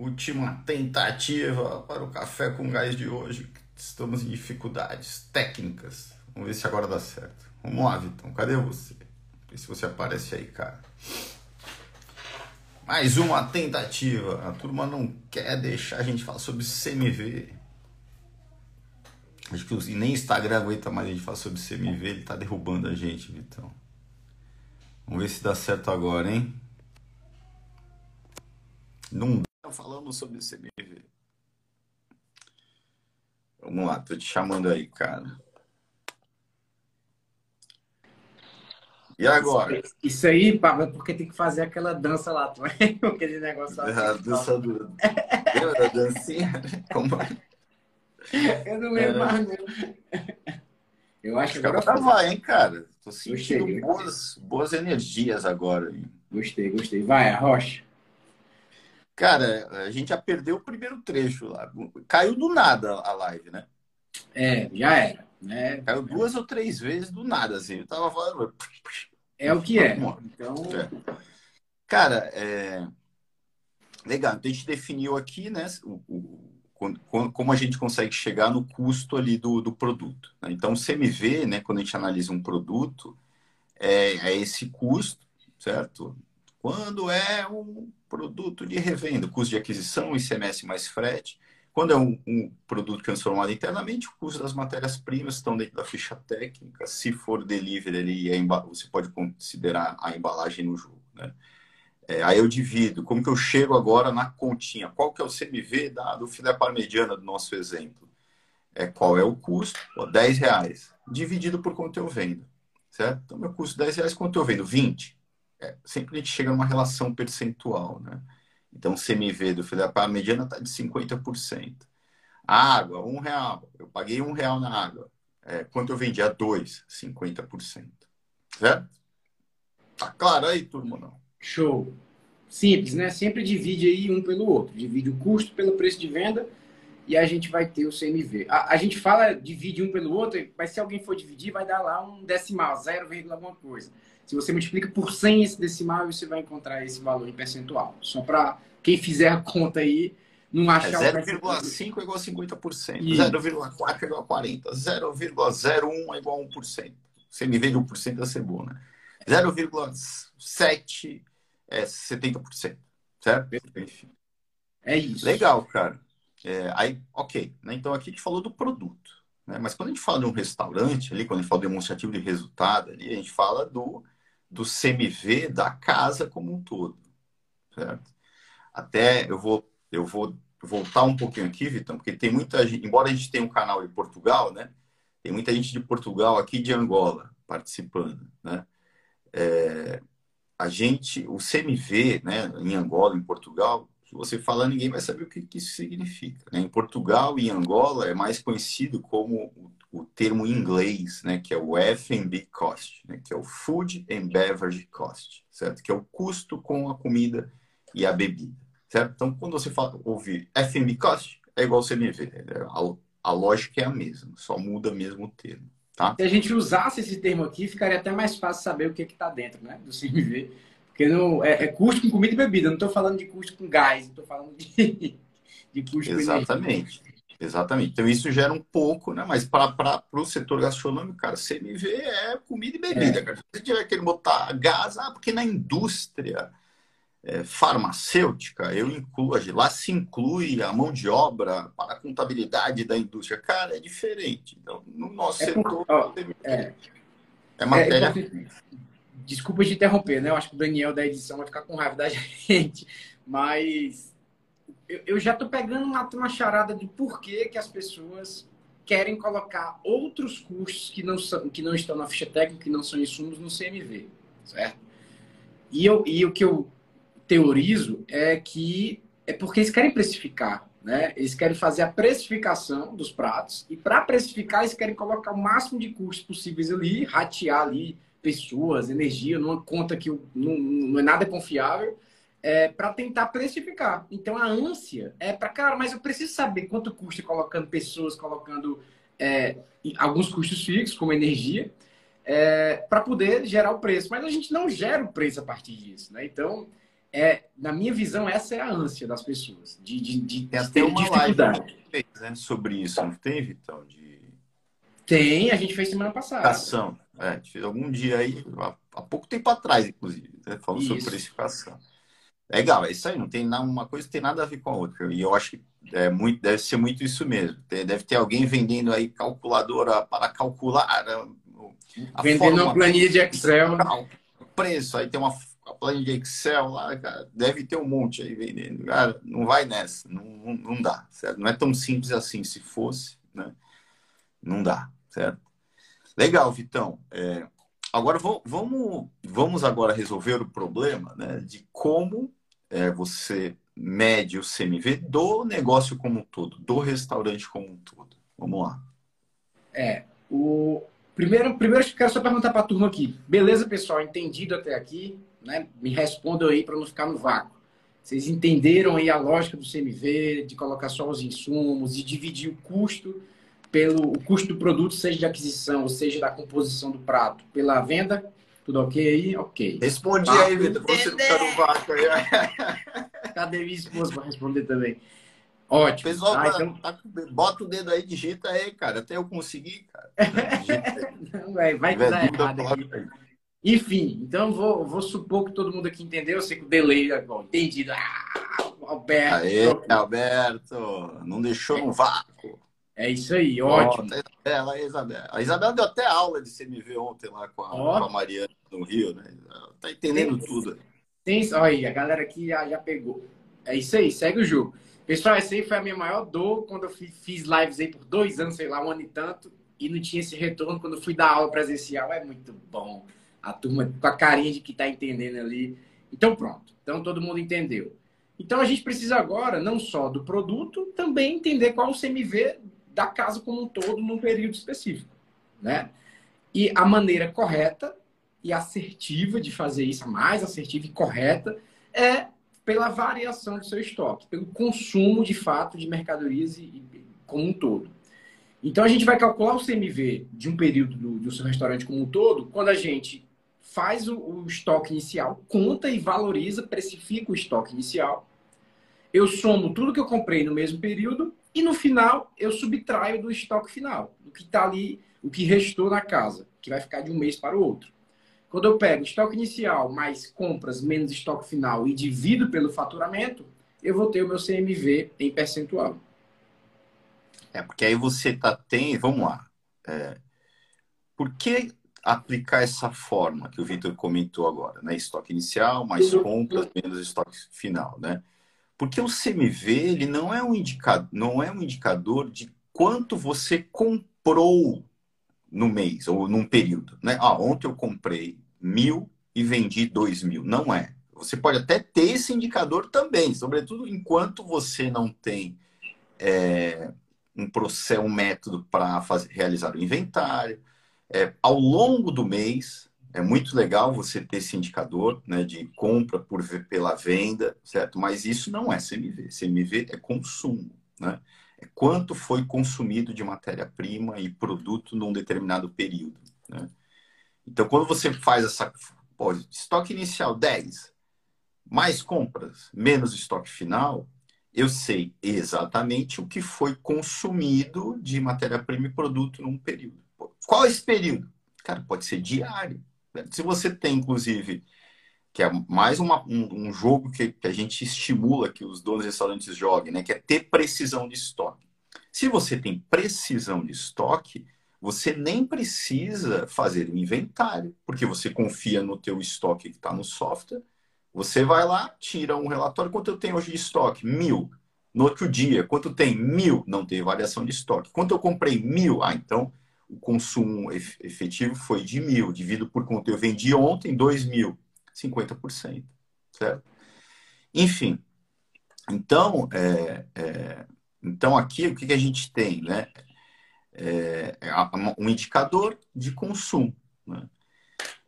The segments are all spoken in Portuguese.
Última tentativa para o café com gás de hoje. Estamos em dificuldades técnicas. Vamos ver se agora dá certo. Vamos lá, Vitão. Cadê você? Vê se você aparece aí, cara. Mais uma tentativa. A turma não quer deixar a gente falar sobre CMV. Acho que nem Instagram aguenta mais a gente falar sobre CMV. Ele tá derrubando a gente, Vitão. Vamos ver se dá certo agora, hein? Não Falamos sobre CMV. Vamos lá, tô te chamando aí, cara. E agora? Isso aí, Pablo, é porque tem que fazer aquela dança lá, tu aquele negócio lá. A dança do. Lembra da dancinha? Como é? Eu não lembro é... mais, não. Eu acho que agora. Tá vai, hein, cara? Tô sentindo gostei, boas, boas energias agora. Hein? Gostei, gostei. Vai, a rocha. Cara, a gente já perdeu o primeiro trecho lá. Caiu do nada a live, né? É, já era. Né? Caiu duas ou três vezes do nada, assim. Eu tava falando. É o que é. Então... É. Cara, é... legal. Então a gente definiu aqui, né, o, o, como a gente consegue chegar no custo ali do, do produto. Né? Então, o CMV, né, quando a gente analisa um produto, é, é esse custo, certo? Quando é um produto de revenda, custo de aquisição, ICMS mais frete. Quando é um, um produto transformado internamente, o custo das matérias-primas estão dentro da ficha técnica. Se for delivery, ali, você pode considerar a embalagem no jogo. Né? É, aí eu divido. Como que eu chego agora na continha? Qual que é o CMV da, do filé parmegiana do nosso exemplo? É, qual é o custo? Pô, 10 reais. Dividido por quanto eu vendo. Certo? Então, meu custo 10 reais, quanto eu vendo? 20. É, sempre a gente chega numa relação percentual, né? Então, CMV do filé parmegiana está de 50%. A água, um real. Eu paguei um real na água. É, quanto eu vendi? A dois, 50%. Certo? Tá claro aí, turma, não? Show. Simples, né? Sempre divide aí um pelo outro. Divide o custo pelo preço de venda e a gente vai ter o CMV. A, a gente fala divide um pelo outro, mas se alguém for dividir, vai dar lá um decimal, 0, alguma coisa. Se você multiplica por 100 esse decimal, você vai encontrar esse valor em percentual. Só para quem fizer a conta aí, não achar... É 0,5 é igual a 50%, 0,4 é igual a 40%, 0,01 é igual a 1%. CMV de 1% é ser bom, né? 0,7 é 70%, certo? Enfim. É isso. Legal, cara. É, aí, ok. Né? Então aqui a gente falou do produto. Né? Mas quando a gente fala de um restaurante, ali, quando a gente fala demonstrativo de resultado, ali, a gente fala do do CMV da casa como um todo, certo? Até eu vou, eu vou voltar um pouquinho aqui, Vitão, porque tem muita gente, embora a gente tenha um canal de Portugal, né? Tem muita gente de Portugal aqui de Angola participando, né? É, a gente, o CMV, né, em Angola, em Portugal, se você falar, ninguém vai saber o que, que isso significa. Né? Em Portugal e em Angola é mais conhecido como o termo em inglês, né, que é o F&B cost, né, que é o Food and Beverage Cost, certo? Que é o custo com a comida e a bebida, certo? Então, quando você fala, ouve F&B cost, é igual CMV, né? a, a lógica é a mesma, só muda mesmo o termo, tá? Se a gente usasse esse termo aqui, ficaria até mais fácil saber o que é está dentro, né, do CMV, porque não é, é, custo com comida e bebida, não estou falando de custo com gás, estou falando de, de custo Exatamente. com Exatamente. Então isso gera um pouco, né? Mas para o setor gastronômico, cara, CMV é comida e bebida, é. cara. Se você tiver querendo botar gás, ah, porque na indústria é, farmacêutica, eu incluo, lá se inclui a mão de obra para a contabilidade da indústria. Cara, é diferente. Então, no nosso é setor, é, é, matéria. É, desculpa te interromper, né? Eu acho que o Daniel da edição vai ficar com raiva da gente, mas eu, eu já estou pegando uma, uma charada de por que, que as pessoas querem colocar outros custos que não, são, que não estão na ficha técnica, que não são insumos, no CMV, certo? E, eu, e o que eu teorizo é que é porque eles querem precificar, né? Eles querem fazer a precificação dos pratos e para precificar eles querem colocar o máximo de custos possíveis ali, ratear ali pessoas, energia, numa conta que não, não é nada confiável é, para tentar precificar. Então a ânsia é para, cara, mas eu preciso saber quanto custa colocando pessoas, colocando é, alguns custos fixos, como energia, é, para poder gerar o preço. Mas a gente não gera o preço a partir disso. Né? Então é, na minha visão, essa é a ânsia das pessoas, de, de, de, tem até uma dificuldade. Live né, sobre isso, não tem, Vitão? De... Tem, a gente fez semana passada. Ação. É, a gente fez algum dia aí, há pouco tempo atrás, inclusive, né, falando sobre precificação. Legal, é isso aí, não tem nada, uma coisa tem nada a ver com a outra. E eu acho que é muito, deve ser muito isso mesmo. Deve ter alguém vendendo aí calculadora para calcular. Vendendo uma planilha de Excel. O preço, aí tem uma planilha de Excel lá, cara, deve ter um monte aí vendendo. Cara, não vai nessa, não, não, não dá, certo? Não é tão simples assim, se fosse, né? Não dá, certo? Legal, Vitão. É, agora vamos, vamos agora resolver o problema né, de como é, você mede o CMV do negócio como um todo, do restaurante como um todo. Vamos lá. É, o primeiro, primeiro quero só perguntar para a turma aqui. Beleza, pessoal? Entendido até aqui? Né? Me respondam aí para não ficar no vácuo. Vocês entenderam aí a lógica do CMV, de colocar só os insumos e dividir o custo pelo o custo do produto, seja de aquisição, seja da composição do prato, pela venda? Tudo ok aí? Ok. Respondi ah, aí, Vitor. Você não tá no vácuo aí. Cadê minha esposa para responder também? Ótimo. Pessoal, ah, então... tá, bota o dedo aí, digita aí, cara. Até eu conseguir, cara. não, vai, vai dar errado aqui. Enfim, então vou, vou supor que todo mundo aqui entendeu. Eu sei que o delay é bom. Entendido. Ah, Alberto. Aê, Alberto. Não deixou no vácuo. É isso aí, ótimo. Oh, ela, a Isabela. A Isabela deu até aula de CMV ontem lá com a, oh. com a Mariana no Rio, né? Ela tá entendendo tem, tudo. Tem, olha aí, a galera aqui já, já pegou. É isso aí, segue o jogo. Pessoal, essa aí foi a minha maior dor quando eu fiz lives aí por dois anos, sei lá, um ano e tanto, e não tinha esse retorno quando eu fui dar aula presencial. É muito bom. A turma com a carinha de que tá entendendo ali. Então, pronto. Então, todo mundo entendeu. Então, a gente precisa agora, não só do produto, também entender qual o CMV da casa como um todo num período específico, né? E a maneira correta e assertiva de fazer isso, mais assertiva e correta, é pela variação do seu estoque, pelo consumo de fato de mercadorias e, e, como um todo. Então a gente vai calcular o CMV de um período do, do seu restaurante como um todo quando a gente faz o, o estoque inicial, conta e valoriza, precifica o estoque inicial. Eu somo tudo que eu comprei no mesmo período e no final, eu subtraio do estoque final, do que está ali, o que restou na casa, que vai ficar de um mês para o outro. Quando eu pego estoque inicial mais compras menos estoque final e divido pelo faturamento, eu vou ter o meu CMV em percentual. É, porque aí você tá, tem. Vamos lá. É, por que aplicar essa forma que o Vitor comentou agora, né? Estoque inicial, mais compras, menos estoque final, né? Porque o CMV ele não é um indicador, não é um indicador de quanto você comprou no mês ou num período. Né? Ah, ontem eu comprei mil e vendi dois mil. Não é. Você pode até ter esse indicador também, sobretudo enquanto você não tem é, um processo, um método para realizar o inventário. É, ao longo do mês, é muito legal você ter esse indicador né, de compra por pela venda, certo? Mas isso não é CMV. CMV é consumo, né? É quanto foi consumido de matéria-prima e produto num determinado período, né? Então, quando você faz essa pode, estoque inicial 10, mais compras, menos estoque final, eu sei exatamente o que foi consumido de matéria-prima e produto num período. Qual é esse período? Cara, pode ser diário, se você tem, inclusive, que é mais uma, um, um, jogo que, que, a gente estimula que os donos de restaurantes joguem, né? Que é ter precisão de estoque. Se você tem precisão de estoque, você nem precisa fazer o inventário, porque você confia no teu estoque que está no software. Você vai lá, tira um relatório, quanto eu tenho hoje de estoque? Mil. No outro dia, quanto tem? Mil. Não tem variação de estoque. Quanto eu comprei? Mil. Ah, então o consumo efetivo foi de mil, dividido por quanto eu vendi ontem, dois mil, 50%, certo? Enfim, então, é, é, então aqui o que, que, a gente tem, né? É, é um indicador de consumo. Né?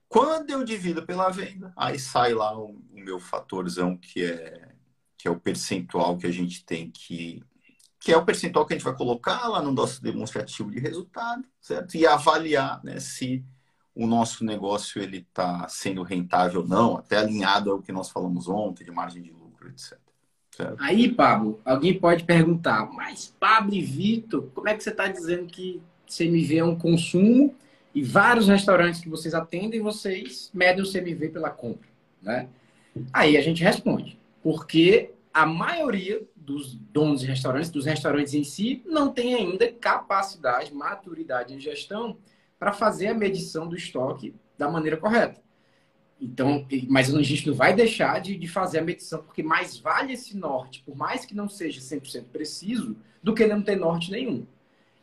Quando eu divido pela venda, aí sai lá o, o meu fatorzão que é que é o percentual que a gente tem que que é o percentual que a gente vai colocar lá no nosso demonstrativo de resultado, certo? E avaliar né, se o nosso negócio ele está sendo rentável ou não, até alinhado ao que nós falamos ontem de margem de lucro, etc. Certo? Aí, Pablo, alguém pode perguntar, mas Pablo e Vitor, como é que você está dizendo que CMV é um consumo e vários restaurantes que vocês atendem, vocês medem o CMV pela compra, né? Aí a gente responde, porque a maioria dos donos de restaurantes, dos restaurantes em si, não tem ainda capacidade, maturidade em gestão para fazer a medição do estoque da maneira correta. Então, mas a gente não vai deixar de, de fazer a medição, porque mais vale esse norte, por mais que não seja 100% preciso, do que não ter norte nenhum.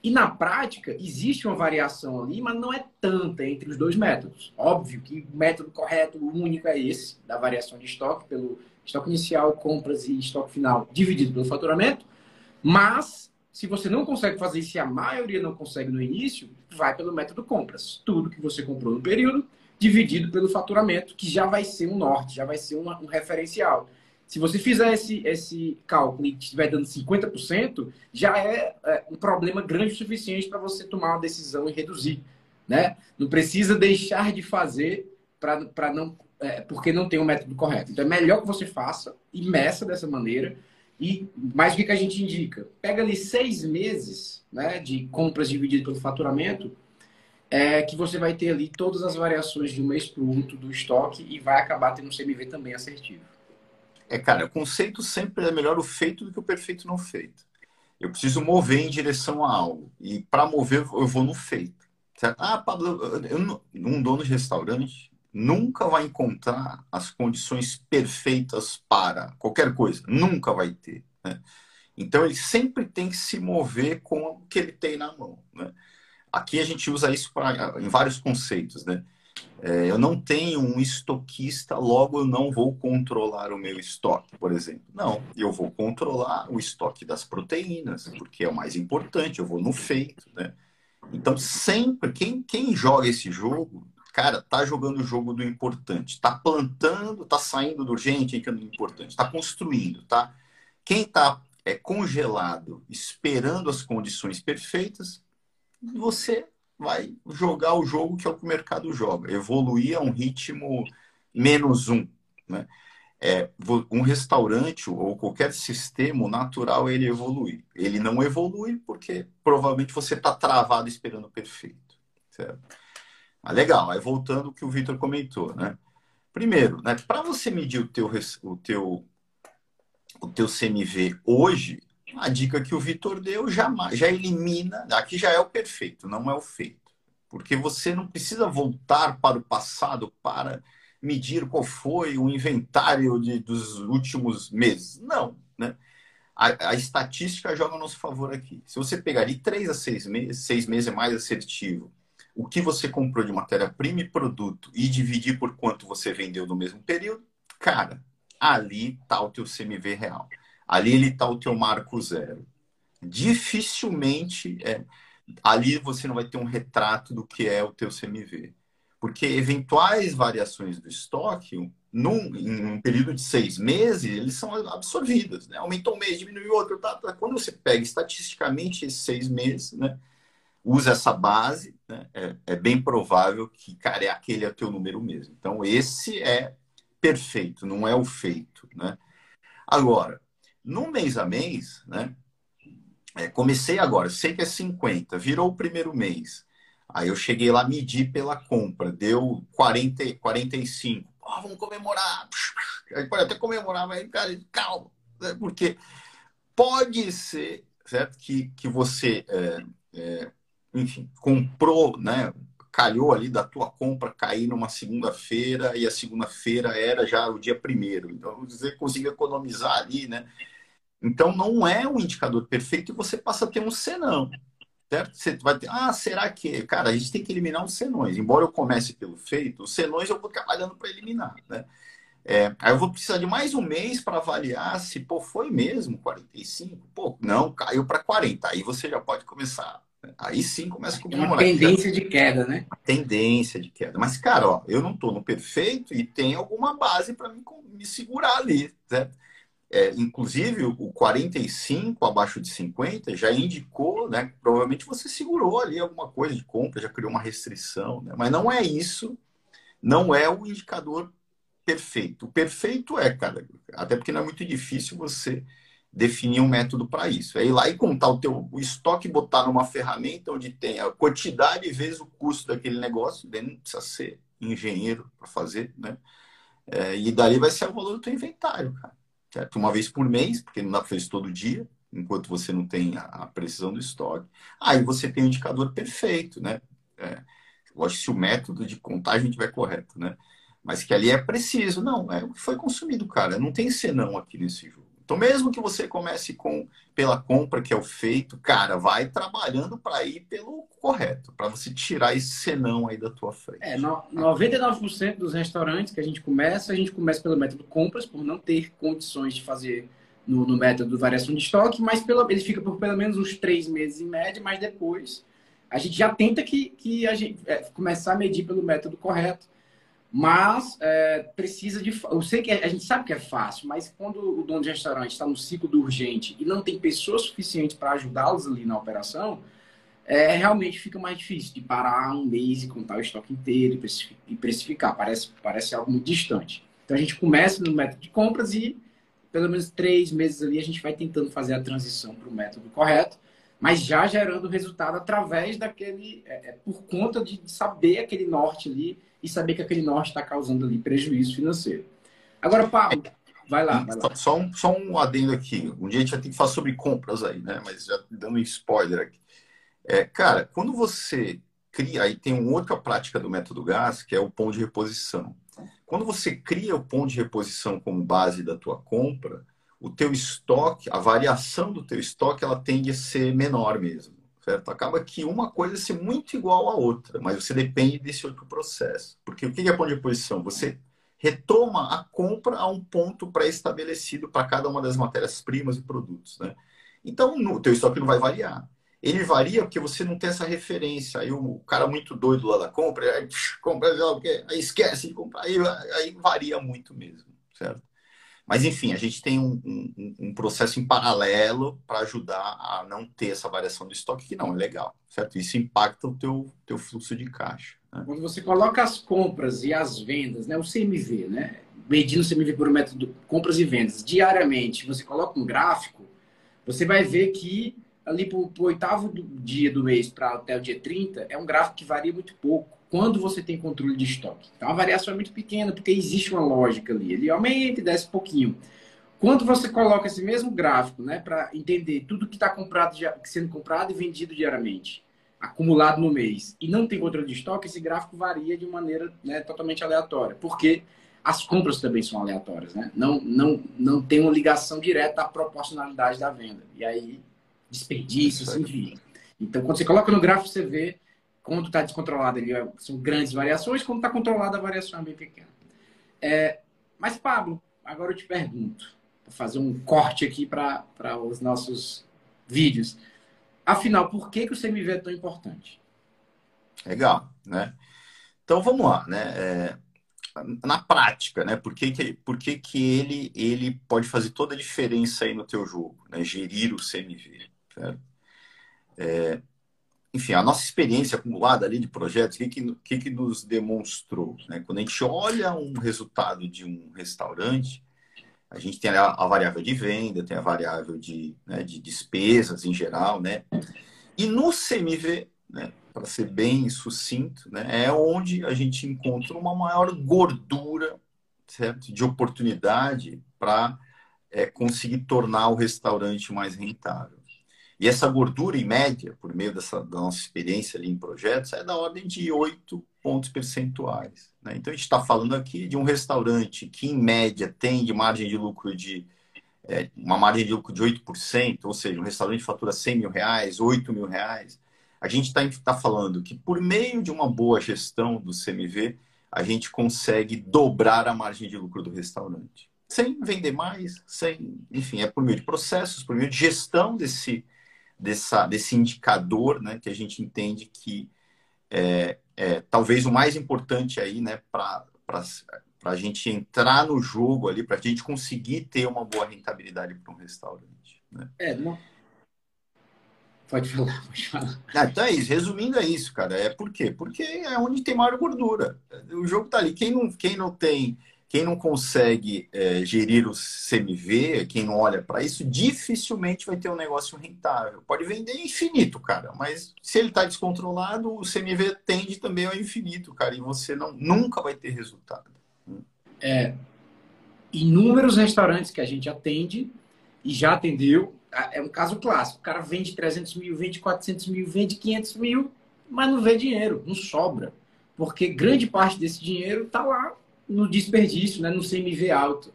E na prática, existe uma variação ali, mas não é tanta entre os dois métodos. Óbvio que o método correto, o único é esse, da variação de estoque, pelo estoque inicial, compras e estoque final dividido pelo faturamento. Mas se você não consegue fazer isso e a maioria não consegue no início, vai pelo método compras. Tudo que você comprou no período, dividido pelo faturamento, que já vai ser um norte, já vai ser uma, um referencial. Se você fizer esse, esse cálculo e estiver dando 50%, já é, é um problema grande o suficiente para você tomar uma decisão e reduzir. Né? Não precisa deixar de fazer para não é, porque não tem o um método correto. Então é melhor que você faça e meça dessa maneira e mais o que, a gente indica? Pega ali seis meses né, de compras dividido pelo faturamento, é, que você vai ter ali todas as variações de um mês para o outro do estoque e vai acabar tendo um CMV também assertivo. É, cara, o conceito sempre é melhor o feito do que o perfeito não feito. Eu preciso mover em direção a algo. E para mover, eu vou no feito. Certo? Ah, Pablo, eu, um dono de restaurante, nunca vai encontrar as condições perfeitas para qualquer coisa. Nunca vai ter. Né? Então, ele sempre tem que se mover com o que ele tem na mão. Né? Aqui a gente usa isso pra, em vários conceitos. Né? É, eu não tenho um estoquista, logo eu não vou controlar o meu estoque, por exemplo. Não, eu vou controlar o estoque das proteínas, porque é o mais importante, eu vou no feito. Né? Então, sempre, quem, quem joga esse jogo cara, tá jogando o jogo do importante, tá plantando, tá saindo do urgente, entrando no importante, tá construindo, tá? Quem tá é, congelado, esperando as condições perfeitas, você vai jogar o jogo que é o que o mercado joga, evoluir a um ritmo menos um, né? É, um restaurante ou qualquer sistema natural ele evolui. Ele não evolui porque provavelmente você está travado esperando o perfeito, certo? Ah, legal. Aí voltando ao que o Vitor comentou, né? Primeiro, né, para você medir o teu, o, teu, o teu CMV hoje, a dica que o Vitor deu já, já elimina, aqui já é o perfeito, não é o feito. Porque você não precisa voltar para o passado para medir qual foi o inventário de, dos últimos meses. Não, né? A, a, estatística joga a nosso favor aqui. Se você pegar de três a seis meses, seis meses é mais assertivo o que você comprou de matéria-prima e produto e dividir por quanto você vendeu no mesmo período, cara, ali está o teu CMV real. Ali ele está o teu marco zero. Dificilmente é, ali você não vai ter um retrato do que é o teu CMV. Porque eventuais variações do estoque, num, em um período de seis meses, eles são absorvidas. Né? Aumentou um mês, diminuiu outro. Tá, tá. Quando você pega estatisticamente esses seis meses, né? Usa essa base, né, é, é, bem provável que, cara, é aquele é teu número mesmo. Então, esse é perfeito, não é o feito, né? Agora, no mês a mês, né, é, comecei agora, sei que é 50, virou o primeiro mês. Aí eu cheguei lá, medi pela compra, deu 40, 45. Oh, vamos comemorar. Aí pode até comemorar, mas, cara, calma. Né? Porque pode ser, certo, que, que você... É, é, enfim, comprou, né? Calhou ali da tua compra cair numa segunda-feira e a segunda-feira era já o dia primeiro. Então, você conseguiu economizar ali, né? Então, não é um indicador perfeito e você passa a ter um senão. Certo? Você vai ter, ah, será que. Cara, a gente tem que eliminar os senões. Embora eu comece pelo feito, os senões eu vou trabalhando para eliminar, né? É, aí eu vou precisar de mais um mês para avaliar se, pô, foi mesmo 45? Pô, não, caiu para 40. Aí você já pode começar Aí sim começa a comemorar. Uma tendência de queda, né? Tendência de queda. Mas, cara, ó, eu não estou no perfeito e tem alguma base para me, me segurar ali, certo? é, inclusive o 45 abaixo de 50 já indicou, né? Provavelmente você segurou ali alguma coisa de compra, já criou uma restrição, né? Mas não é isso, não é o indicador perfeito. O perfeito é, cara, até porque não é muito difícil você definir um método para isso. É ir lá e contar o teu o estoque, botar numa ferramenta onde tem a quantidade vezes o custo daquele negócio, daí não precisa ser engenheiro para fazer, né? É, e dali vai ser o valor do teu inventário, cara certo? Uma vez por mês, porque não dá para fazer isso todo dia, enquanto você não tem a, precisão do estoque. Aí você tem o indicador perfeito, né? É, lógico, se o método de contagem estiver correto, né? Mas que ali é preciso. Não, é o que foi consumido, cara. Não tem senão aqui nesse jogo. Então, mesmo que você comece com pela compra que é o feito, cara, vai trabalhando para ir pelo correto, para você tirar esse senão aí da tua frente. É, no, 99% dos restaurantes que a gente começa, a gente começa pelo método compras, por não ter condições de fazer no, no método variação de estoque, mas pelo, ele fica por pelo menos uns três meses em média, mas depois a gente já tenta que, que a gente é, começar a medir pelo método correto mas é, precisa de. Eu sei que é, a gente sabe que é fácil, mas quando o dono de restaurante está no ciclo do urgente e não tem pessoas suficientes para ajudá-los ali na operação, é, realmente fica mais difícil de parar um mês e contar o estoque inteiro e precificar. Parece, parece algo muito distante. Então a gente começa no método de compras e pelo menos três meses ali a gente vai tentando fazer a transição para o método correto, mas já gerando resultado através daquele. É, é por conta de saber aquele norte ali e saber que aquele norte está causando ali prejuízo financeiro. Agora, Pablo, vai lá. Vai lá. Só, um, só um adendo aqui. Um dia a gente vai ter que falar sobre compras aí, né? Mas já dando um spoiler aqui. É, cara, quando você cria, aí tem uma outra prática do método GAS, que é o ponto de reposição. Quando você cria o ponto de reposição como base da tua compra, o teu estoque, a variação do teu estoque, ela tende a ser menor mesmo certo? Acaba que uma coisa ser muito igual à outra, mas você depende desse outro processo. Porque o que é ponto de posição? Você retoma a compra a um ponto pré-estabelecido para cada uma das matérias-primas e produtos, né? Então, o teu estoque não vai variar. Ele varia porque você não tem essa referência. Aí o cara muito doido lá da compra, aí, compra, aí esquece de comprar, aí, aí varia muito mesmo, certo? Mas, enfim, a gente tem um, um, um processo em paralelo para ajudar a não ter essa variação de estoque, que não é legal, certo? Isso impacta o teu, teu fluxo de caixa. Né? Quando você coloca as compras e as vendas, né, o CMV, né, medindo o CMV por método compras e vendas, diariamente, você coloca um gráfico, você vai ver que ali para o oitavo dia do mês para até o dia 30, é um gráfico que varia muito pouco quando você tem controle de estoque. Então a variação é muito pequena, porque existe uma lógica ali. Ele aumenta e desce um pouquinho. Quando você coloca esse mesmo gráfico, né, para entender tudo que está comprado, sendo comprado e vendido diariamente, acumulado no mês, e não tem controle de estoque, esse gráfico varia de maneira né, totalmente aleatória. Porque as compras também são aleatórias, né? Não, não, não tem uma ligação direta à proporcionalidade da venda. E aí, desperdício, enfim. Então, quando você coloca no gráfico, você vê quando está descontrolado, ele, é, são grandes variações. Quando está controlada, a variação é bem pequena. É, mas, Pablo, agora eu te pergunto, vou fazer um corte aqui para os nossos vídeos. Afinal, por que, que o CMV é tão importante? Legal, né? Então, vamos lá, né? É, na prática, né? Por que, que, por que, que ele, ele pode fazer toda a diferença aí no teu jogo, né? Gerir o CMV, certo? É, enfim, a nossa experiência acumulada ali de projetos, o que, que, que, nos demonstrou? Né? Quando a gente olha um resultado de um restaurante, a gente tem a, a variável de venda, tem a variável de, né, de despesas em geral, né? E no CMV, né, para ser bem sucinto, né, é onde a gente encontra uma maior gordura certo? de oportunidade para é, conseguir tornar o restaurante mais rentável. E essa gordura, em média, por meio dessa, da nossa experiência ali em projetos, é da ordem de 8 pontos percentuais. Né? Então, a gente está falando aqui de um restaurante que, em média, tem de margem de lucro de é, uma margem de lucro de 8%, ou seja, um restaurante fatura 100 mil reais, 8 mil reais. A gente está tá falando que, por meio de uma boa gestão do CMV, a gente consegue dobrar a margem de lucro do restaurante. Sem vender mais, sem, enfim, é por meio de processos, por meio de gestão desse, dessa, desse indicador, né, que a gente entende que é, é talvez o mais importante aí, né, para a gente entrar no jogo ali, para a gente conseguir ter uma boa rentabilidade para um restaurante. Né? É, não. Pode falar, pode falar. Ah, então é isso. Resumindo, é isso, cara. É por quê? Porque é onde tem maior gordura. O jogo tá ali. Quem não, quem não tem quem não consegue é, gerir o CMV, quem não olha para isso, dificilmente vai ter um negócio rentável. Pode vender infinito, cara, mas se ele está descontrolado, o CMV tende também ao infinito, cara, e você não, nunca vai ter resultado. É, inúmeros restaurantes que a gente atende e já atendeu, é um caso clássico. O cara vende 300 mil, vende 400 mil, vende 500 mil, mas não vê dinheiro, não sobra. Porque grande parte desse dinheiro está lá no desperdício, né, no CMV alto.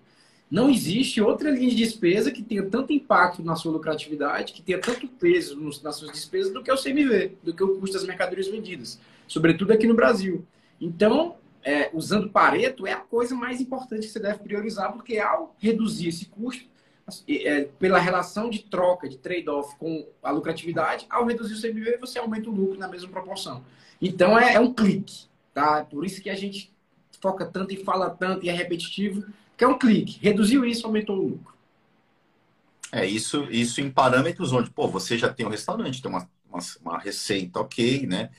Não existe outra linha de despesa que tenha tanto impacto na sua lucratividade, que tenha tanto peso nas suas despesas do que o CMV, do que o custo das mercadorias vendidas, sobretudo aqui no Brasil. Então, é, usando Pareto é a coisa mais importante que você deve priorizar, porque ao reduzir esse custo, é, pela relação de troca, de trade-off com a lucratividade, ao reduzir o CMV, você aumenta o lucro na mesma proporção. Então, é, é um clique. Tá? Por isso que a gente foca tanto e fala tanto e é repetitivo, que é um clique. Reduziu isso, aumentou o lucro. É, isso, isso em parâmetros onde, pô, você já tem um restaurante, tem uma, uma, uma receita ok, né?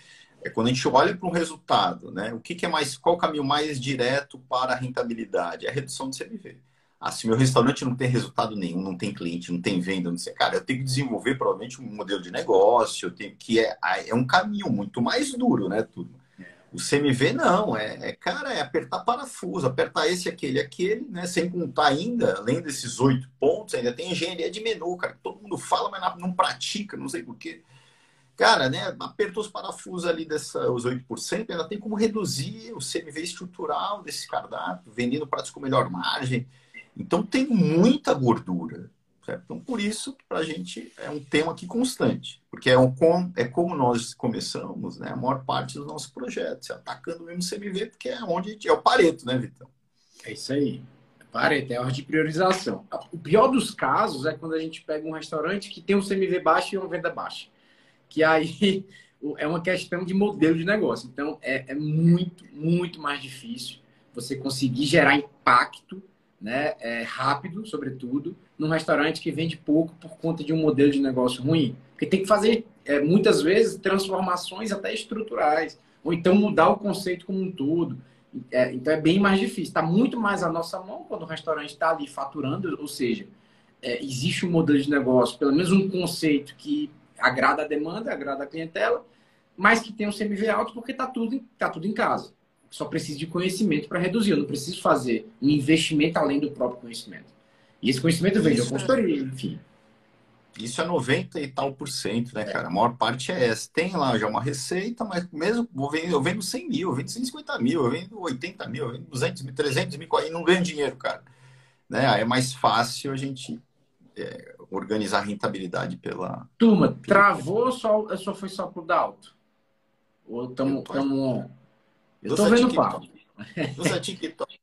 É quando a gente olha para um resultado, né? O que, que, é mais, qual o caminho mais direto para a rentabilidade? É a redução do CMV. Ah, se meu restaurante não tem resultado nenhum, não tem cliente, não tem venda, não sei, cara, eu tenho que desenvolver provavelmente um modelo de negócio, eu tenho que é, é um caminho muito mais duro, né, turma? O CMV não, é, é, cara, é apertar parafuso, apertar esse, aquele, aquele, né? Sem contar ainda, além desses oito pontos, ainda tem engenharia de menu, cara. Todo mundo fala, mas não pratica, não sei porquê. Cara, né? Apertou os parafusos ali dessa, os 8%, ainda tem como reduzir o CMV estrutural desse cardápio, vendendo pratos com melhor margem. Então tem muita gordura. Certo? Então, por isso, para a gente é um tema aqui constante, porque é, um, é como nós começamos né, a maior parte dos nossos projetos, atacando o mesmo CMV, porque é onde é o Pareto, né, Vitão? É isso aí. Pareto, é hora de priorização. O pior dos casos é quando a gente pega um restaurante que tem um CMV baixo e uma venda baixa. Que aí é uma questão de modelo de negócio. Então, é, é muito, muito mais difícil você conseguir gerar impacto né, é, rápido, sobretudo, num restaurante que vende pouco por conta de um modelo de negócio ruim. Porque tem que fazer, é, muitas vezes, transformações até estruturais, ou então mudar o conceito como um todo. É, então é bem mais difícil. Está muito mais à nossa mão quando o restaurante está ali faturando, ou seja, é, existe um modelo de negócio, pelo menos um conceito que agrada a demanda, agrada a clientela, mas que tem um CMV alto porque está tudo, tá tudo em casa só preciso de conhecimento para reduzir. Eu não preciso fazer um investimento além do próprio conhecimento. E esse conhecimento vem da é consultoria, enfim. Isso é 90 e tal por cento, né, cara? A maior parte é essa. Tem lá já uma receita, mas mesmo eu vendo 100 mil, eu vendo 150 mil, eu vendo 80 mil, eu vendo 200 mil, 300 mil, aí não ganho dinheiro, cara. Né? Aí é mais fácil a gente é, organizar a rentabilidade pela. Turma, travou ou só, só foi só pro Dalto? Ou estamos. Eu tô vendo o papo. Usa TikTok.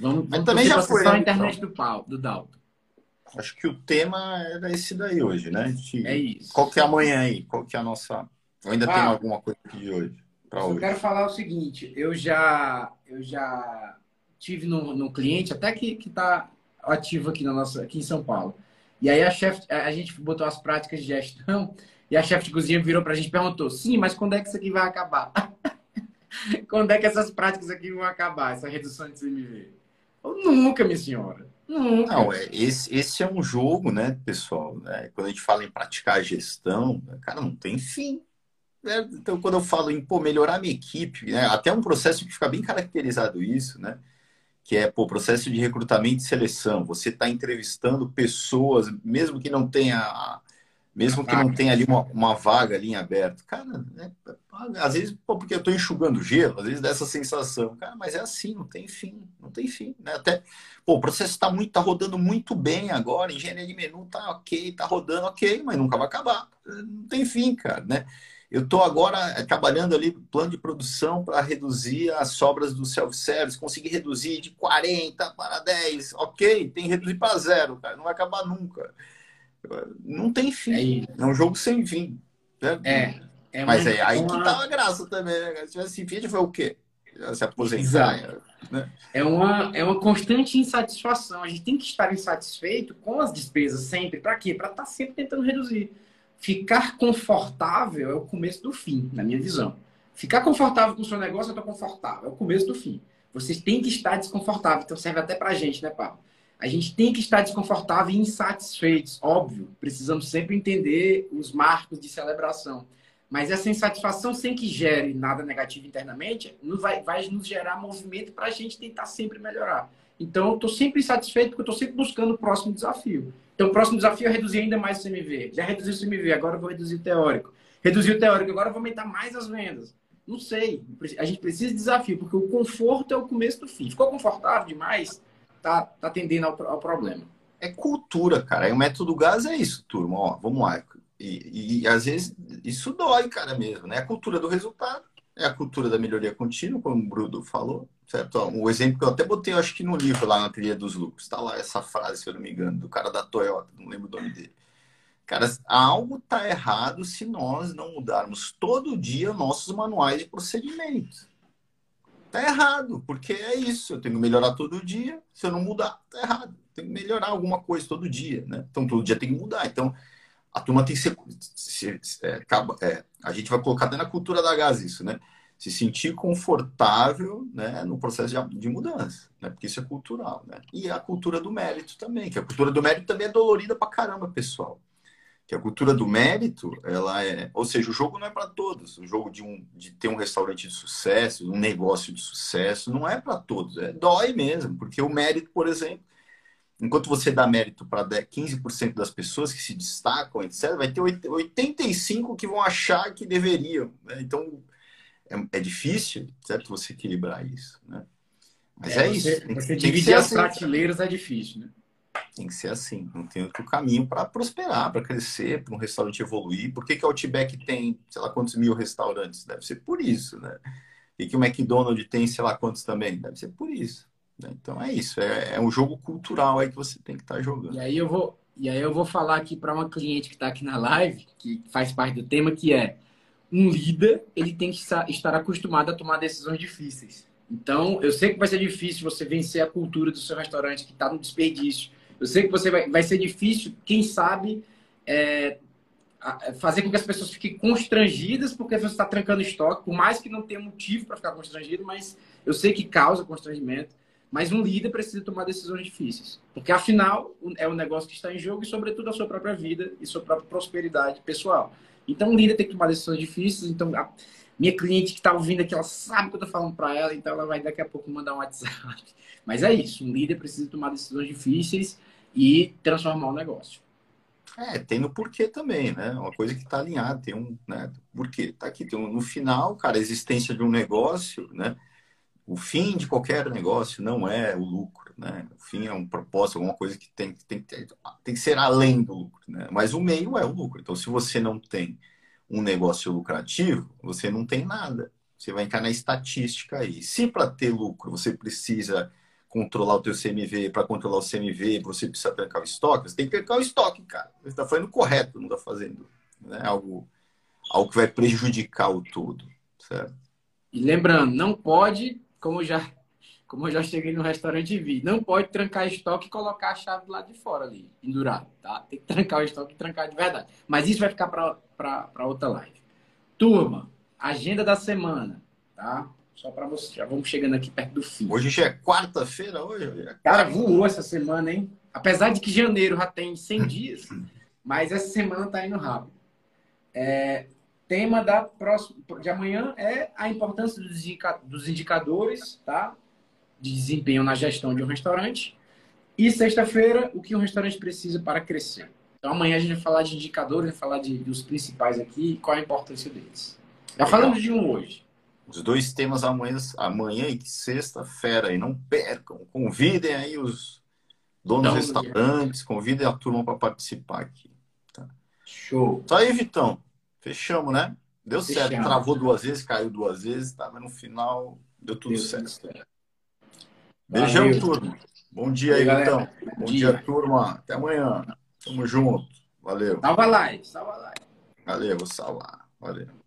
Vamos, vamos também já foi a internet do pau, do Dalton. Acho que o tema era esse daí hoje, né? De... É isso. Qual que é amanhã aí? Qual que é a nossa. Eu ainda ah, tem alguma coisa aqui de hoje? Eu hoje. quero falar o seguinte, eu já, eu já tive no, no cliente, até que, que tá ativo aqui, na nossa, aqui em São Paulo. E aí a chefe, a gente botou as práticas de gestão e a chefe de cozinha virou para a gente e perguntou: sim, mas quando é que isso aqui vai acabar? Quando é que essas práticas aqui vão acabar, essa redução de CMV? nunca, minha senhora. Nunca. Não, é, esse, esse é um jogo, né, pessoal? Né? Quando a gente fala em praticar a gestão, cara, não tem fim. Né? Então, quando eu falo em pô, melhorar a minha equipe, né? até um processo que fica bem caracterizado isso, né? Que é o processo de recrutamento e seleção. Você está entrevistando pessoas, mesmo que não tenha mesmo que não tenha ali uma, uma vaga ali em aberto. Cara, né? Às vezes, pô, porque eu estou enxugando gelo, às vezes dá essa sensação. Cara, mas é assim, não tem fim, não tem fim. Né? Até, pô, o processo está muito, tá rodando muito bem agora, engenharia de menu tá ok, tá rodando ok, mas nunca vai acabar. Não tem fim, cara, né? Eu estou agora eh, trabalhando ali plano de produção para reduzir as sobras do self-service, conseguir reduzir de 40 para 10, ok, tem que reduzir para zero, cara, não vai acabar nunca. Não tem fim. É, é um jogo sem fim. Né? É. é Mas é aí uma... que tá a graça também, né? Se tivesse fim, foi o quê? Se aposentar. Né? É, uma, é uma constante insatisfação. A gente tem que estar insatisfeito com as despesas sempre. Para quê? Para estar tá sempre tentando reduzir. Ficar confortável é o começo do fim, na minha visão. Ficar confortável com o seu negócio, eu estou confortável. É o começo do fim. Vocês têm que estar desconfortável. Então serve até para a gente, né, Paulo? A gente tem que estar desconfortável e insatisfeitos, óbvio. Precisamos sempre entender os marcos de celebração. Mas essa insatisfação, sem que gere nada negativo internamente, vai, vai nos gerar movimento para a gente tentar sempre melhorar. Então, eu estou sempre insatisfeito porque eu estou sempre buscando o próximo desafio. Então, o próximo desafio é reduzir ainda mais o CMV. Já reduzi o CMV, agora eu vou reduzir o teórico. Reduzir o teórico, agora eu vou aumentar mais as vendas. Não sei. A gente precisa de desafio, porque o conforto é o começo do fim. Ficou confortável demais? tá, tá atendendo ao, ao problema. É cultura, cara. E o método gás é isso, turma. Ó, vamos lá. E, e, às vezes isso dói, cara, mesmo, né? A cultura do resultado, é a cultura da melhoria contínua, como o Bruno falou, certo? Ó, um exemplo que eu até botei, eu acho que no livro lá na trilha dos lucros, tá lá essa frase, se eu não me engano, do cara da Toyota, não lembro o nome dele. Cara, algo tá errado se nós não mudarmos todo dia nossos manuais de procedimento. Tá errado, porque é isso. Eu tenho que melhorar todo dia. Se eu não mudar, tá errado. Tem que melhorar alguma coisa todo dia, né? Então todo dia tem que mudar. Então a turma tem que ser. Se, se, é, é, a gente vai colocar dentro da cultura da gás isso, né? Se sentir confortável né, no processo de, de mudança, né? Porque isso é cultural, né? E a cultura do mérito também, que a cultura do mérito também é dolorida pra caramba, pessoal que a cultura do mérito, ela é, ou seja, o jogo não é para todos. O jogo de, um, de ter um restaurante de sucesso, um negócio de sucesso, não é para todos. É dói mesmo, porque o mérito, por exemplo, enquanto você dá mérito para 15% das pessoas que se destacam, etc., vai ter 85 que vão achar que deveriam. Né? Então, é, é, difícil, certo? Você equilibrar isso, né? Mas é, é isso. Você, tem, você tem dividir as assim. prateleiras é difícil, né? Tem que ser assim. Não tem outro caminho para prosperar, para crescer, para um restaurante evoluir. Por que, que a Outback tem, sei lá, quantos mil restaurantes? Deve ser por isso, né? E que o McDonald's tem, sei lá, quantos também? Deve ser por isso. Né? Então é isso. É, é, um jogo cultural aí que você tem que estar tá jogando. E aí eu vou, e aí eu vou falar aqui para uma cliente que está aqui na live, que faz parte do tema, que é um líder, ele tem que estar acostumado a tomar decisões difíceis. Então, eu sei que vai ser difícil você vencer a cultura do seu restaurante que está no desperdício eu sei que você vai, vai ser difícil, quem sabe, é, fazer com que as pessoas fiquem constrangidas porque você está trancando estoque, por mais que não tenha motivo para ficar constrangido, mas eu sei que causa constrangimento. Mas um líder precisa tomar decisões difíceis, porque afinal é um negócio que está em jogo e, sobretudo, a sua própria vida e sua própria prosperidade pessoal. Então, um líder tem que tomar decisões difíceis. Então, a minha cliente que está ouvindo aqui, ela sabe o que eu estou falando para ela, então ela vai daqui a pouco mandar um WhatsApp. Mas é isso, um líder precisa tomar decisões difíceis e transformar o negócio. É, tem no porquê também, né? Uma coisa que está alinhada, tem um, né? Porquê? Tá aqui, tem um, no final, cara, a existência de um negócio, né? O fim de qualquer negócio não é o lucro, né? O fim é um propósito, alguma coisa que tem, tem, tem, tem que ser além do lucro, né? Mas o meio é o lucro. Então, se você não tem um negócio lucrativo, você não tem nada. Você vai entrar na estatística aí. Se para ter lucro você precisa controlar o teu CMV, para controlar o CMV, você precisa trancar o estoque, você tem que trancar o estoque, cara. Você está fazendo correto, não está fazendo né? algo, algo que vai prejudicar o todo, certo? E lembrando, não pode, como eu já, como eu já cheguei no restaurante e vi, não pode trancar estoque e colocar a chave do lado de fora ali, pendurado, tá? Tem que trancar o estoque e trancar de verdade. Mas isso vai ficar para outra live. Turma, agenda da semana, tá? Só para você, já vamos chegando aqui perto do fim. Hoje já é quarta-feira, hoje. É quarta Cara, voou essa semana, hein? Apesar de que janeiro já tem 100 dias, mas essa semana tá indo rápido. É, tema da próxima, de amanhã é a importância dos, indica, dos indicadores, tá? De desempenho na gestão de um restaurante. E sexta-feira, o que um restaurante precisa para crescer. Então amanhã a gente vai falar de indicadores, vai falar de, dos principais aqui e qual a importância deles. Já falamos de um hoje. Os dois temas amanhã, amanhã e sexta-feira. E não percam. Convidem aí os donos dos restaurantes, convidem a turma para participar aqui. Tá? Show. Só aí, Vitão. Fechamos, né? Deu Fechamos. certo. Travou duas vezes, caiu duas vezes, tá? Mas no final deu tudo deu certo. certo. Beijão, Valeu. turma. Bom dia aí, Vitão. Bom dia. dia, turma. Até amanhã. Tamo junto. Valeu. Salva live. Salva live. Valeu, vou salvar. Valeu.